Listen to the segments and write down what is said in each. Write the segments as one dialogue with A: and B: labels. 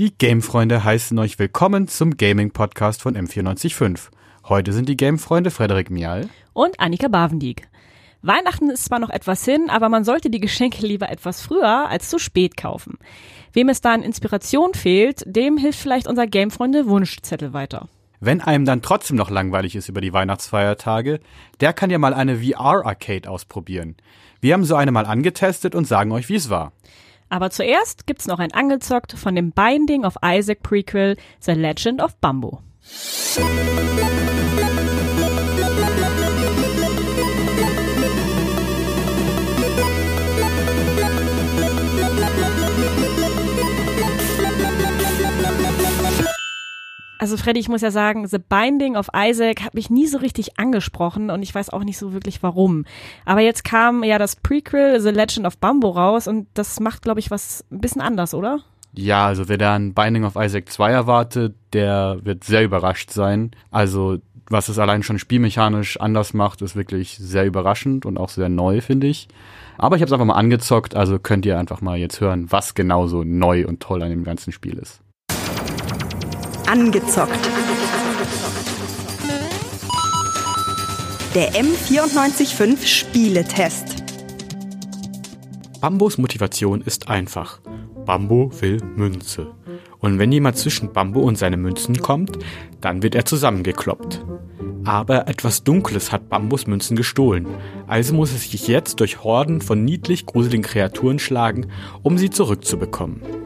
A: Die Gamefreunde heißen euch willkommen zum Gaming-Podcast von M945. Heute sind die Gamefreunde Frederik Mial
B: und Annika Bavendiek. Weihnachten ist zwar noch etwas hin, aber man sollte die Geschenke lieber etwas früher als zu spät kaufen. Wem es da an Inspiration fehlt, dem hilft vielleicht unser Gamefreunde Wunschzettel weiter.
A: Wenn einem dann trotzdem noch langweilig ist über die Weihnachtsfeiertage, der kann ja mal eine VR-Arcade ausprobieren. Wir haben so eine mal angetestet und sagen euch, wie es war.
B: Aber zuerst gibt's noch ein Angezockt von dem Binding of Isaac Prequel The Legend of Bamboo. Also Freddy, ich muss ja sagen, The Binding of Isaac hat mich nie so richtig angesprochen und ich weiß auch nicht so wirklich warum. Aber jetzt kam ja das Prequel The Legend of Bamboo raus und das macht, glaube ich, was ein bisschen anders, oder?
A: Ja, also wer da ein Binding of Isaac 2 erwartet, der wird sehr überrascht sein. Also was es allein schon spielmechanisch anders macht, ist wirklich sehr überraschend und auch sehr neu, finde ich. Aber ich habe es einfach mal angezockt, also könnt ihr einfach mal jetzt hören, was genau so neu und toll an dem ganzen Spiel ist.
C: Angezockt. Der M945 Spieletest.
A: Bambos Motivation ist einfach. Bambo will Münze. Und wenn jemand zwischen Bambo und seine Münzen kommt, dann wird er zusammengekloppt. Aber etwas Dunkles hat Bambos Münzen gestohlen, also muss er sich jetzt durch Horden von niedlich gruseligen Kreaturen schlagen, um sie zurückzubekommen.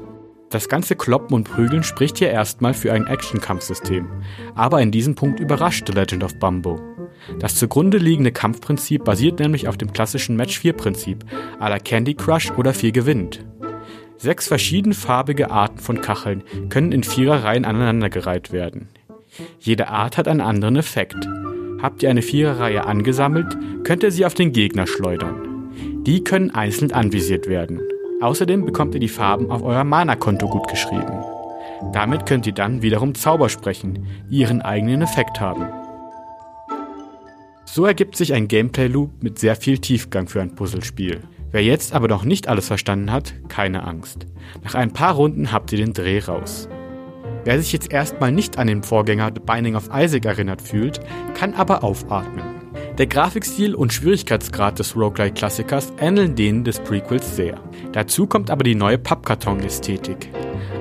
A: Das ganze Kloppen und Prügeln spricht hier erstmal für ein Action-Kampfsystem, aber in diesem Punkt überrascht The Legend of Bumbo. Das zugrunde liegende Kampfprinzip basiert nämlich auf dem klassischen Match-4-Prinzip, à la Candy Crush oder 4 gewinnt. Sechs verschiedenfarbige Arten von Kacheln können in Viererreihen aneinandergereiht werden. Jede Art hat einen anderen Effekt. Habt ihr eine Viererreihe angesammelt, könnt ihr sie auf den Gegner schleudern. Die können einzeln anvisiert werden. Außerdem bekommt ihr die Farben auf euer Mana-Konto gut geschrieben. Damit könnt ihr dann wiederum Zauber sprechen, die ihren eigenen Effekt haben. So ergibt sich ein Gameplay-Loop mit sehr viel Tiefgang für ein Puzzlespiel. Wer jetzt aber noch nicht alles verstanden hat, keine Angst. Nach ein paar Runden habt ihr den Dreh raus. Wer sich jetzt erstmal nicht an den Vorgänger The Binding of Isaac erinnert fühlt, kann aber aufatmen. Der Grafikstil und Schwierigkeitsgrad des Roguelike-Klassikers ähneln denen des Prequels sehr. Dazu kommt aber die neue Pappkarton-Ästhetik.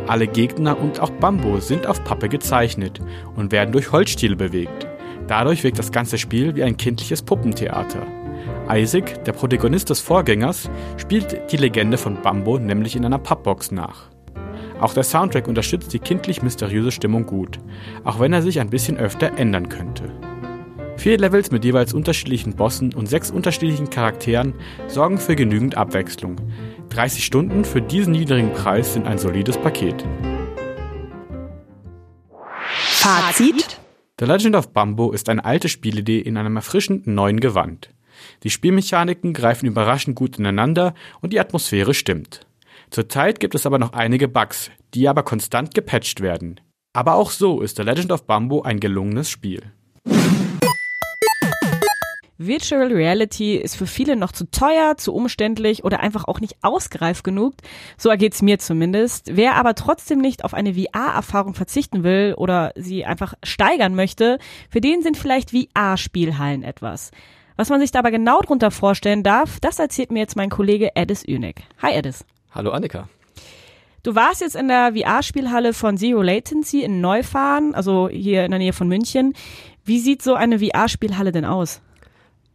A: Alle Gegner und auch Bambo sind auf Pappe gezeichnet und werden durch Holzstiele bewegt. Dadurch wirkt das ganze Spiel wie ein kindliches Puppentheater. Isaac, der Protagonist des Vorgängers, spielt die Legende von Bambo nämlich in einer Pappbox nach. Auch der Soundtrack unterstützt die kindlich mysteriöse Stimmung gut, auch wenn er sich ein bisschen öfter ändern könnte. Vier Levels mit jeweils unterschiedlichen Bossen und sechs unterschiedlichen Charakteren sorgen für genügend Abwechslung. 30 Stunden für diesen niedrigen Preis sind ein solides Paket.
C: Fazit?
A: The Legend of Bumbo ist eine alte Spielidee in einem erfrischend neuen Gewand. Die Spielmechaniken greifen überraschend gut ineinander und die Atmosphäre stimmt. Zurzeit gibt es aber noch einige Bugs, die aber konstant gepatcht werden. Aber auch so ist The Legend of Bumbo ein gelungenes Spiel.
B: Virtual Reality ist für viele noch zu teuer, zu umständlich oder einfach auch nicht ausgereift genug. So ergeht's mir zumindest. Wer aber trotzdem nicht auf eine VR-Erfahrung verzichten will oder sie einfach steigern möchte, für den sind vielleicht VR-Spielhallen etwas. Was man sich dabei genau drunter vorstellen darf, das erzählt mir jetzt mein Kollege Edis Ünig. Hi Edis.
D: Hallo Annika.
B: Du warst jetzt in der VR-Spielhalle von Zero Latency in Neufahren, also hier in der Nähe von München. Wie sieht so eine VR-Spielhalle denn aus?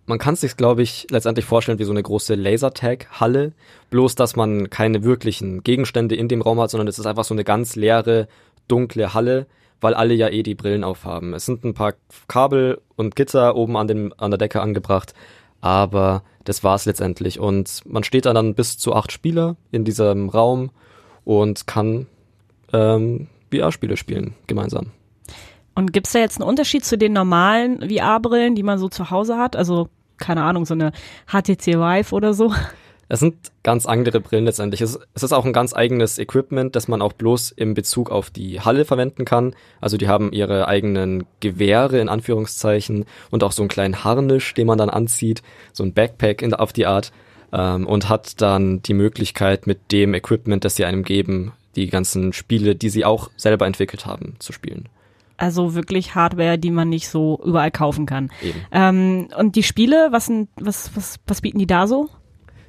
D: Man kann sich, glaube ich, letztendlich vorstellen wie so eine große Lasertag-Halle, bloß dass man keine wirklichen Gegenstände in dem Raum hat, sondern es ist einfach so eine ganz leere, dunkle Halle, weil alle ja eh die Brillen aufhaben. Es sind ein paar Kabel und Gitter oben an, den, an der Decke angebracht, aber das war's letztendlich. Und man steht dann, dann bis zu acht Spieler in diesem Raum und kann ähm, VR-Spiele spielen gemeinsam.
B: Und gibt's da jetzt einen Unterschied zu den normalen VR-Brillen, die man so zu Hause hat? Also, keine Ahnung, so eine HTC Vive oder so?
D: Es sind ganz andere Brillen letztendlich. Es, ist auch ein ganz eigenes Equipment, das man auch bloß im Bezug auf die Halle verwenden kann. Also die haben ihre eigenen Gewehre in Anführungszeichen und auch so einen kleinen Harnisch, den man dann anzieht, so ein Backpack in, auf die Art ähm, und hat dann die Möglichkeit mit dem Equipment, das sie einem geben, die ganzen Spiele, die sie auch selber entwickelt haben, zu spielen.
B: Also wirklich Hardware, die man nicht so überall kaufen kann. Ähm, und die Spiele, was, sind, was, was, was bieten die da so?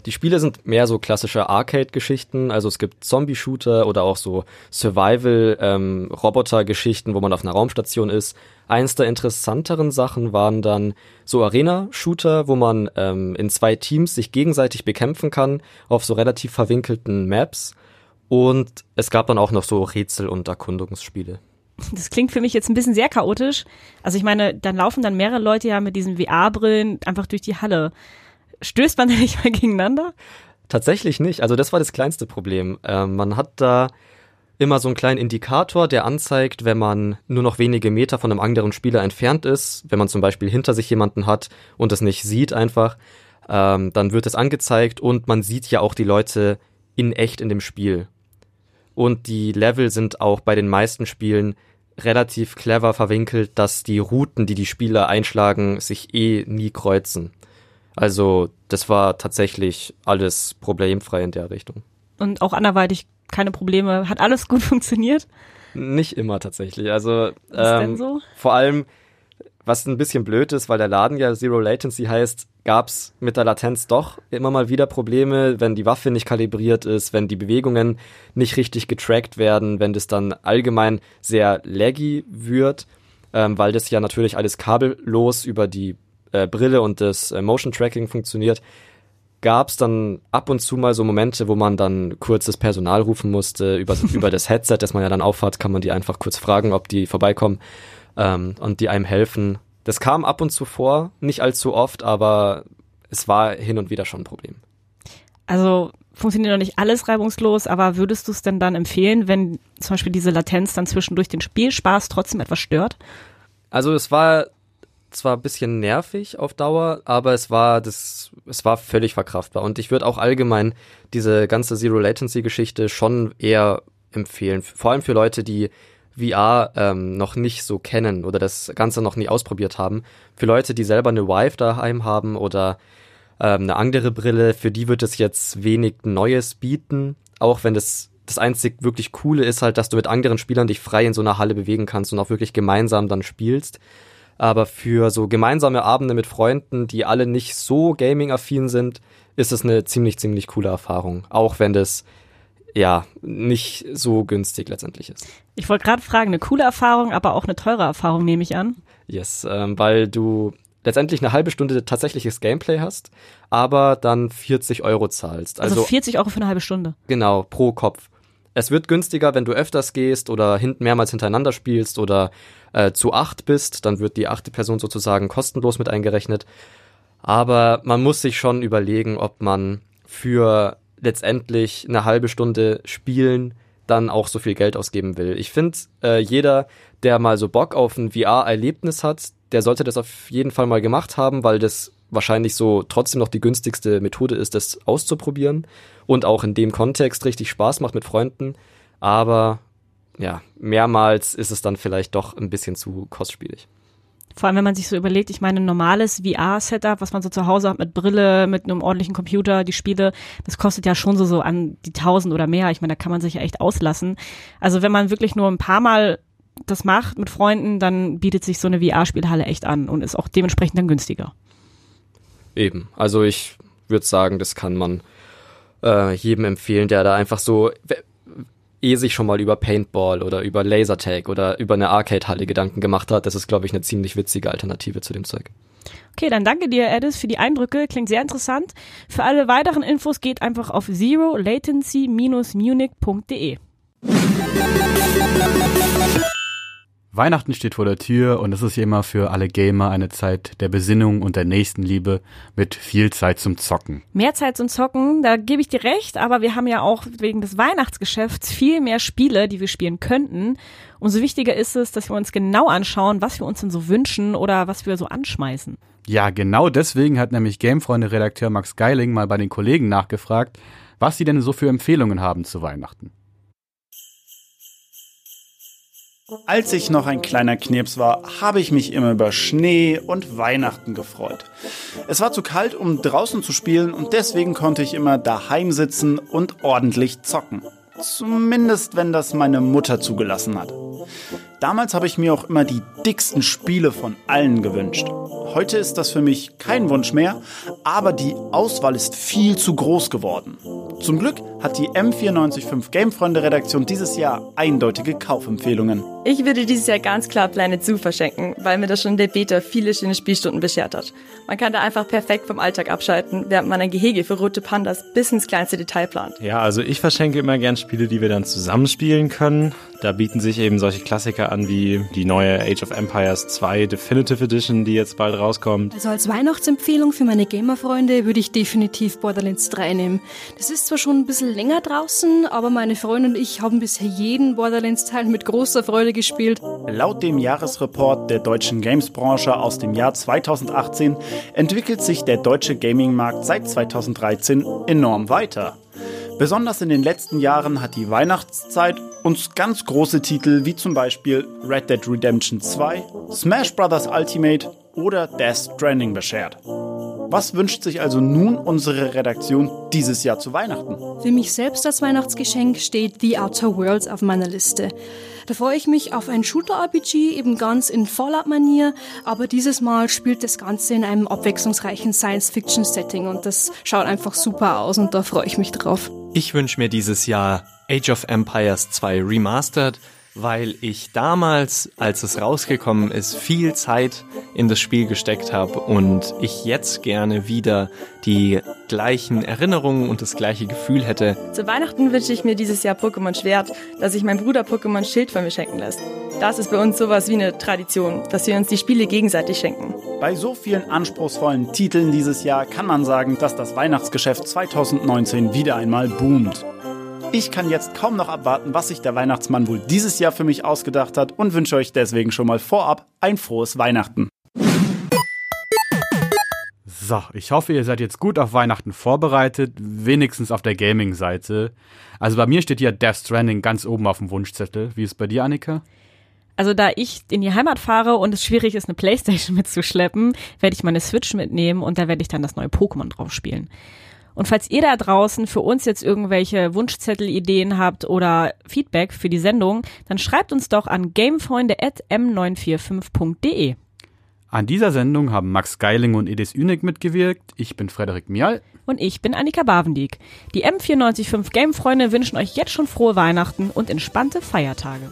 D: Die Spiele sind mehr so klassische Arcade-Geschichten, also es gibt Zombie-Shooter oder auch so Survival-Roboter-Geschichten, wo man auf einer Raumstation ist. Eins der interessanteren Sachen waren dann so Arena-Shooter, wo man ähm, in zwei Teams sich gegenseitig bekämpfen kann auf so relativ verwinkelten Maps. Und es gab dann auch noch so Rätsel- und Erkundungsspiele.
B: Das klingt für mich jetzt ein bisschen sehr chaotisch. Also ich meine, dann laufen dann mehrere Leute ja mit diesen VR-Brillen einfach durch die Halle. Stößt man da nicht mal gegeneinander?
D: Tatsächlich nicht. Also das war das kleinste Problem. Ähm, man hat da immer so einen kleinen Indikator, der anzeigt, wenn man nur noch wenige Meter von einem anderen Spieler entfernt ist, wenn man zum Beispiel hinter sich jemanden hat und es nicht sieht einfach, ähm, dann wird es angezeigt und man sieht ja auch die Leute in echt in dem Spiel. Und die Level sind auch bei den meisten Spielen relativ clever verwinkelt, dass die Routen, die die Spieler einschlagen, sich eh nie kreuzen. Also das war tatsächlich alles problemfrei in der Richtung.
B: Und auch anderweitig keine Probleme. Hat alles gut funktioniert?
D: Nicht immer tatsächlich. Also
B: Was
D: ähm,
B: denn so?
D: vor allem, was ein bisschen blöd ist, weil der Laden ja Zero Latency heißt, gab's mit der Latenz doch immer mal wieder Probleme, wenn die Waffe nicht kalibriert ist, wenn die Bewegungen nicht richtig getrackt werden, wenn das dann allgemein sehr laggy wird, ähm, weil das ja natürlich alles kabellos über die äh, Brille und das äh, Motion Tracking funktioniert, gab es dann ab und zu mal so Momente, wo man dann kurz das Personal rufen musste. Über, über das Headset, das man ja dann aufhat, kann man die einfach kurz fragen, ob die vorbeikommen ähm, und die einem helfen. Das kam ab und zu vor, nicht allzu oft, aber es war hin und wieder schon ein Problem.
B: Also funktioniert noch nicht alles reibungslos, aber würdest du es denn dann empfehlen, wenn zum Beispiel diese Latenz dann zwischendurch den Spielspaß trotzdem etwas stört?
D: Also es war zwar ein bisschen nervig auf Dauer, aber es war das, es war völlig verkraftbar. Und ich würde auch allgemein diese ganze Zero Latency Geschichte schon eher empfehlen. Vor allem für Leute, die VR ähm, noch nicht so kennen oder das Ganze noch nie ausprobiert haben. Für Leute, die selber eine Vive daheim haben oder ähm, eine andere Brille, für die wird es jetzt wenig Neues bieten. Auch wenn das das einzig wirklich Coole ist halt, dass du mit anderen Spielern dich frei in so einer Halle bewegen kannst und auch wirklich gemeinsam dann spielst. Aber für so gemeinsame Abende mit Freunden, die alle nicht so gaming-affin sind, ist es eine ziemlich, ziemlich coole Erfahrung. Auch wenn das ja nicht so günstig letztendlich ist.
B: Ich wollte gerade fragen, eine coole Erfahrung, aber auch eine teure Erfahrung, nehme ich an.
D: Yes, ähm, weil du letztendlich eine halbe Stunde tatsächliches Gameplay hast, aber dann 40 Euro zahlst.
B: Also,
D: Also,
B: 40 Euro für eine halbe Stunde.
D: genau, pro Kopf. Es wird günstiger, wenn du öfters gehst oder hin mehrmals hintereinander spielst oder äh, zu acht bist, dann wird die achte Person sozusagen kostenlos mit eingerechnet. Aber man muss sich schon überlegen, ob man für letztendlich eine halbe Stunde spielen dann auch so viel Geld ausgeben will. Ich finde, äh, jeder, der mal so Bock auf ein VR-Erlebnis hat, der sollte das auf jeden Fall mal gemacht haben, weil das wahrscheinlich so trotzdem noch die günstigste Methode ist, das auszuprobieren und auch in dem Kontext richtig Spaß macht mit Freunden. Aber ja, mehrmals ist es dann vielleicht doch ein bisschen zu kostspielig.
B: Vor allem, wenn man sich so überlegt, ich meine, ein normales VR-Setup, was man so zu Hause hat mit Brille, mit einem ordentlichen Computer, die Spiele, das kostet ja schon so, so an die tausend oder mehr. Ich meine, da kann man sich ja echt auslassen. Also wenn man wirklich nur ein paar Mal das macht mit Freunden, dann bietet sich so eine VR-Spielhalle echt an und ist auch dementsprechend dann günstiger.
D: Eben. Also ich würde sagen, das kann man äh, jedem empfehlen, der da einfach so eh sich schon mal über Paintball oder über Lasertag oder über eine Arcade-Halle Gedanken gemacht hat. Das ist, glaube ich, eine ziemlich witzige Alternative zu dem Zeug.
B: Okay, dann danke dir, Edis, für die Eindrücke. Klingt sehr interessant. Für alle weiteren Infos geht einfach auf zerolatency-munich.de.
A: Weihnachten steht vor der Tür und es ist ja immer für alle Gamer eine Zeit der Besinnung und der Nächstenliebe mit viel Zeit zum Zocken.
B: Mehr Zeit zum Zocken, da gebe ich dir recht, aber wir haben ja auch wegen des Weihnachtsgeschäfts viel mehr Spiele, die wir spielen könnten. Umso wichtiger ist es, dass wir uns genau anschauen, was wir uns denn so wünschen oder was wir so anschmeißen.
A: Ja, genau deswegen hat nämlich Gamefreunde-Redakteur Max Geiling mal bei den Kollegen nachgefragt, was sie denn so für Empfehlungen haben zu Weihnachten.
E: Als ich noch ein kleiner Knirps war, habe ich mich immer über Schnee und Weihnachten gefreut. Es war zu kalt, um draußen zu spielen und deswegen konnte ich immer daheim sitzen und ordentlich zocken. Zumindest wenn das meine Mutter zugelassen hat. Damals habe ich mir auch immer die dicksten Spiele von allen gewünscht. Heute ist das für mich kein Wunsch mehr, aber die Auswahl ist viel zu groß geworden. Zum Glück hat die M945 Gamefreunde Redaktion dieses Jahr eindeutige Kaufempfehlungen.
F: Ich würde dieses Jahr ganz klar Planet Zoo verschenken, weil mir das schon der Beta viele schöne Spielstunden beschert hat. Man kann da einfach perfekt vom Alltag abschalten, während man ein Gehege für rote Pandas bis ins kleinste Detail plant.
G: Ja, also ich verschenke immer gern Spiele, die wir dann zusammenspielen können. Da bieten sich eben solche Klassiker an wie die neue Age of Empires 2 Definitive Edition, die jetzt bald rauskommt.
H: Also als Weihnachtsempfehlung für meine Gamer-Freunde würde ich definitiv Borderlands 3 nehmen. Das ist zwar schon ein bisschen länger draußen, aber meine Freunde und ich haben bisher jeden Borderlands-Teil mit großer Freude gespielt.
E: Laut dem Jahresreport der deutschen Games-Branche aus dem Jahr 2018 entwickelt sich der deutsche Gaming-Markt seit 2013 enorm weiter. Besonders in den letzten Jahren hat die Weihnachtszeit uns ganz große Titel wie zum Beispiel Red Dead Redemption 2, Smash Bros. Ultimate oder Death Stranding beschert. Was wünscht sich also nun unsere Redaktion dieses Jahr zu Weihnachten?
H: Für mich selbst als Weihnachtsgeschenk steht The Outer Worlds auf meiner Liste. Da freue ich mich auf ein Shooter-RPG, eben ganz in Fallout-Manier, aber dieses Mal spielt das Ganze in einem abwechslungsreichen Science-Fiction-Setting und das schaut einfach super aus und da freue ich mich drauf.
I: Ich wünsche mir dieses Jahr Age of Empires 2 Remastered, weil ich damals, als es rausgekommen ist, viel Zeit in das Spiel gesteckt habe und ich jetzt gerne wieder die gleichen Erinnerungen und das gleiche Gefühl hätte.
F: Zu Weihnachten wünsche ich mir dieses Jahr Pokémon Schwert, dass sich mein Bruder Pokémon Schild von mir schenken lässt. Das ist bei uns sowas wie eine Tradition, dass wir uns die Spiele gegenseitig schenken.
E: Bei so vielen anspruchsvollen Titeln dieses Jahr kann man sagen, dass das Weihnachtsgeschäft 2019 wieder einmal boomt. Ich kann jetzt kaum noch abwarten, was sich der Weihnachtsmann wohl dieses Jahr für mich ausgedacht hat und wünsche euch deswegen schon mal vorab ein frohes Weihnachten.
A: So, ich hoffe, ihr seid jetzt gut auf Weihnachten vorbereitet, wenigstens auf der Gaming-Seite. Also bei mir steht hier Death Stranding ganz oben auf dem Wunschzettel. Wie ist es bei dir, Annika?
B: Also da ich in die Heimat fahre und es schwierig ist, eine Playstation mitzuschleppen, werde ich meine Switch mitnehmen und da werde ich dann das neue Pokémon drauf spielen. Und falls ihr da draußen für uns jetzt irgendwelche Wunschzettelideen habt oder Feedback für die Sendung, dann schreibt uns doch an gamefreunde.m945.de.
A: An dieser Sendung haben Max Geiling und Edis Ünig mitgewirkt. Ich bin Frederik Mial.
B: Und ich bin Annika Bavendieck. Die M945 Gamefreunde wünschen euch jetzt schon frohe Weihnachten und entspannte Feiertage.